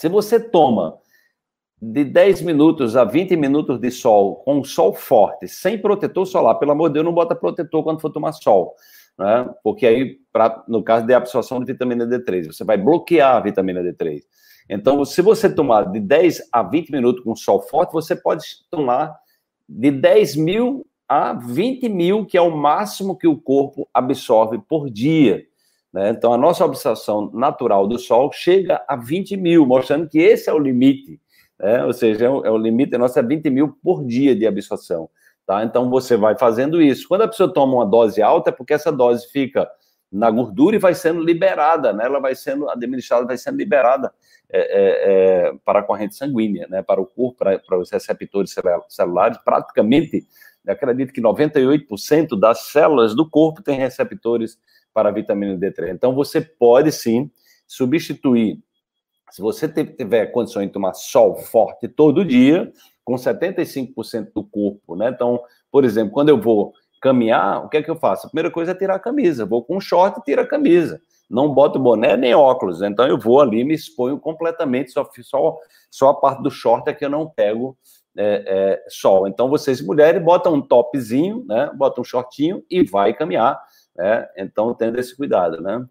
Se você toma de 10 minutos a 20 minutos de sol com sol forte, sem protetor solar, pelo amor de Deus, não bota protetor quando for tomar sol, né? Porque aí, pra, no caso de absorção de vitamina D3, você vai bloquear a vitamina D3. Então, se você tomar de 10 a 20 minutos com sol forte, você pode tomar de 10 mil a 20 mil, que é o máximo que o corpo absorve por dia. Né? Então, a nossa absorção natural do sol chega a 20 mil, mostrando que esse é o limite. Né? Ou seja, é o, é o limite nosso é 20 mil por dia de absorção. Tá? Então, você vai fazendo isso. Quando a pessoa toma uma dose alta, é porque essa dose fica na gordura e vai sendo liberada, né? Ela vai sendo administrada, vai sendo liberada é, é, é, para a corrente sanguínea, né? Para o corpo, para, para os receptores celulares. Praticamente, acredito que 98% das células do corpo têm receptores para a vitamina D3. Então, você pode sim substituir. Se você tiver condições de tomar sol forte todo dia, com 75% do corpo, né? Então, por exemplo, quando eu vou caminhar, o que é que eu faço? A primeira coisa é tirar a camisa. Vou com short e tiro a camisa. Não boto boné nem óculos. Então eu vou ali me exponho completamente, só, só, só a parte do short é que eu não pego é, é, sol. Então vocês, mulheres, botam um topzinho, né? Botam um shortinho e vai caminhar. Né? Então tendo esse cuidado, né?